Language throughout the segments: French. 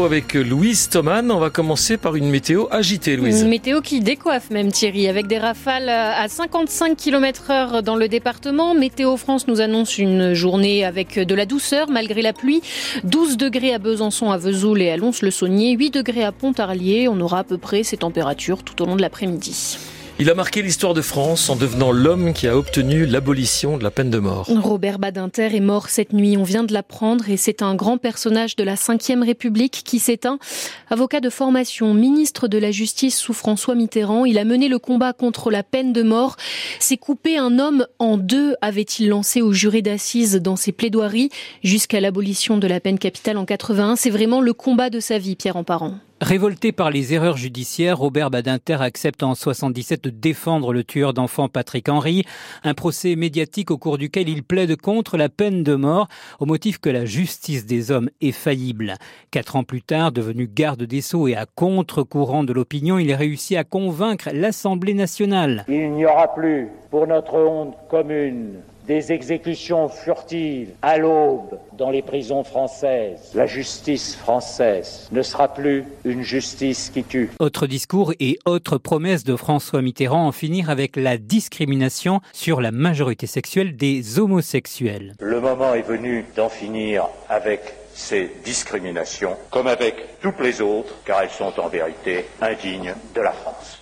avec Louise Thoman. On va commencer par une météo agitée, Louise. Une météo qui décoiffe même Thierry, avec des rafales à 55 km heure dans le département. Météo France nous annonce une journée avec de la douceur malgré la pluie. 12 degrés à Besançon, à Vesoul et à Lons-le-Saunier, 8 degrés à Pontarlier. On aura à peu près ces températures tout au long de l'après-midi. Il a marqué l'histoire de France en devenant l'homme qui a obtenu l'abolition de la peine de mort. Robert Badinter est mort cette nuit, on vient de l'apprendre, et c'est un grand personnage de la Ve République qui s'éteint. Avocat de formation, ministre de la Justice sous François Mitterrand, il a mené le combat contre la peine de mort. C'est couper un homme en deux, avait-il lancé au juré d'assises dans ses plaidoiries, jusqu'à l'abolition de la peine capitale en 81. C'est vraiment le combat de sa vie, Pierre Emparent. Révolté par les erreurs judiciaires, Robert Badinter accepte en 77 de défendre le tueur d'enfants Patrick Henry, un procès médiatique au cours duquel il plaide contre la peine de mort au motif que la justice des hommes est faillible. Quatre ans plus tard, devenu garde des Sceaux et à contre-courant de l'opinion, il réussit à convaincre l'Assemblée nationale. Il n'y aura plus, pour notre honte commune, des exécutions furtives à l'aube dans les prisons françaises. La justice française ne sera plus une justice qui tue. Autre discours et autre promesse de François Mitterrand en finir avec la discrimination sur la majorité sexuelle des homosexuels. Le moment est venu d'en finir avec ces discriminations, comme avec toutes les autres, car elles sont en vérité indignes de la France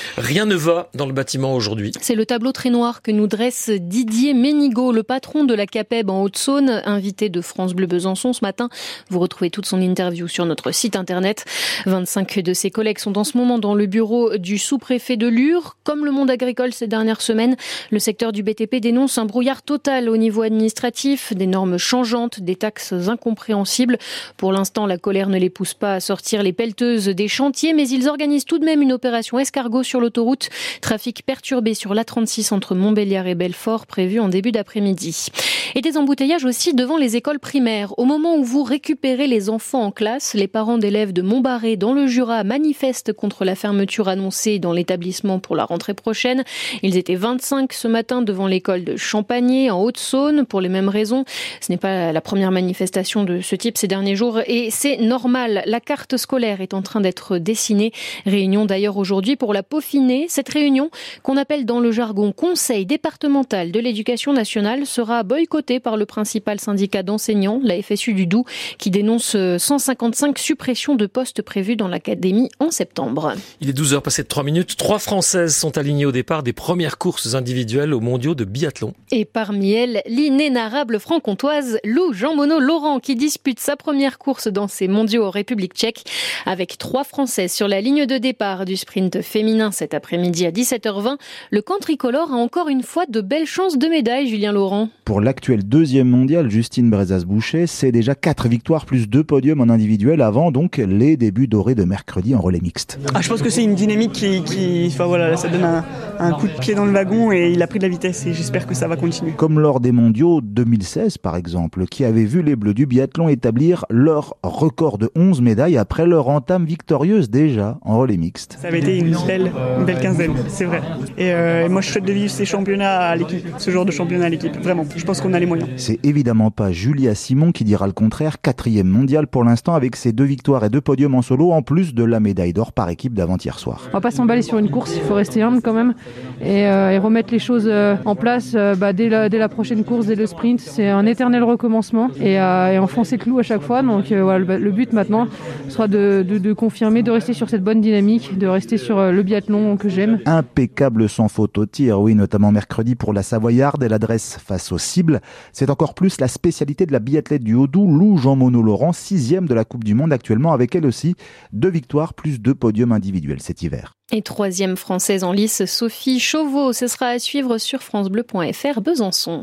Rien ne va dans le bâtiment aujourd'hui. C'est le tableau très noir que nous dresse Didier Ménigaud, le patron de la CAPEB en Haute-Saône, invité de France Bleu Besançon ce matin. Vous retrouvez toute son interview sur notre site internet. 25 de ses collègues sont en ce moment dans le bureau du sous-préfet de Lure. Comme le monde agricole ces dernières semaines, le secteur du BTP dénonce un brouillard total au niveau administratif, des normes changeantes, des taxes incompréhensibles. Pour l'instant, la colère ne les pousse pas à sortir les pelleteuses des chantiers, mais ils organisent tout de même une opération escargot sur l'autoroute. Trafic perturbé sur l'A36 entre Montbéliard et Belfort, prévu en début d'après-midi. Et des embouteillages aussi devant les écoles primaires. Au moment où vous récupérez les enfants en classe, les parents d'élèves de Montbarré dans le Jura manifestent contre la fermeture annoncée dans l'établissement pour la rentrée prochaine. Ils étaient 25 ce matin devant l'école de Champagné en Haute-Saône pour les mêmes raisons. Ce n'est pas la première manifestation de ce type ces derniers jours et c'est normal. La carte scolaire est en train d'être dessinée. Réunion d'ailleurs aujourd'hui pour la peaufiner. Cette réunion, qu'on appelle dans le jargon Conseil départemental de l'éducation nationale, sera boycottée par le principal syndicat d'enseignants, la FSU du Doubs, qui dénonce 155 suppressions de postes prévues dans l'académie en septembre. Il est 12h passé de 3 minutes. Trois Françaises sont alignées au départ des premières courses individuelles aux mondiaux de biathlon. Et parmi elles, l'inénarrable franc-comtoise Lou Jean Monod Laurent qui dispute sa première course dans ces mondiaux en République tchèque avec trois Françaises sur la ligne de départ du sprint féminin cet après-midi à 17h20. Le camp tricolore a encore une fois de belles chances de médaille, Julien Laurent. Pour l'actuel deuxième mondial, Justine Brezas-Boucher, c'est déjà quatre victoires plus deux podiums en individuel avant donc les débuts dorés de mercredi en relais mixte. Ah, je pense que c'est une dynamique qui, qui enfin voilà, ça donne un, un, coup de pied dans le wagon et il a pris de la vitesse et j'espère que ça va continuer. Comme lors des mondiaux 2016 par exemple, qui avait vu les Bleus du biathlon établir leur record de 11 médailles après leur entame victorieuse déjà en relais mixte. Ça avait été une belle, une belle quinzaine, c'est vrai. Et, euh, et moi je souhaite de vivre ces championnats à l'équipe, ce genre de championnat à l'équipe, vraiment. Je pense qu'on a les moyens. C'est évidemment pas Julia Simon qui dira le contraire, quatrième mondial pour l'instant avec ses deux victoires et deux podiums en solo en plus de la médaille d'or par équipe d'avant-hier soir. On va pas s'emballer sur une course, il faut rester humble quand même et, euh, et remettre les choses euh, en place euh, bah, dès, la, dès, la, prochaine course, dès le sprint. C'est un éternel recommencement et, et enfoncer le clou à chaque fois. Donc voilà, le, le, but maintenant sera de, de, de, confirmer, de rester sur cette bonne dynamique, de rester sur le biathlon que j'aime. Impeccable sans faute au tir, oui, notamment mercredi pour la Savoyarde. Elle adresse face aux cibles. C'est encore plus la spécialité de la biathlète du Haut-Doubs, Lou Jean Monod Laurent, sixième de la Coupe du Monde actuellement, avec elle aussi deux victoires plus deux podiums individuels cet hiver. Et troisième française en lice, Sophie Chauveau. Ce sera à suivre sur FranceBleu.fr Besançon.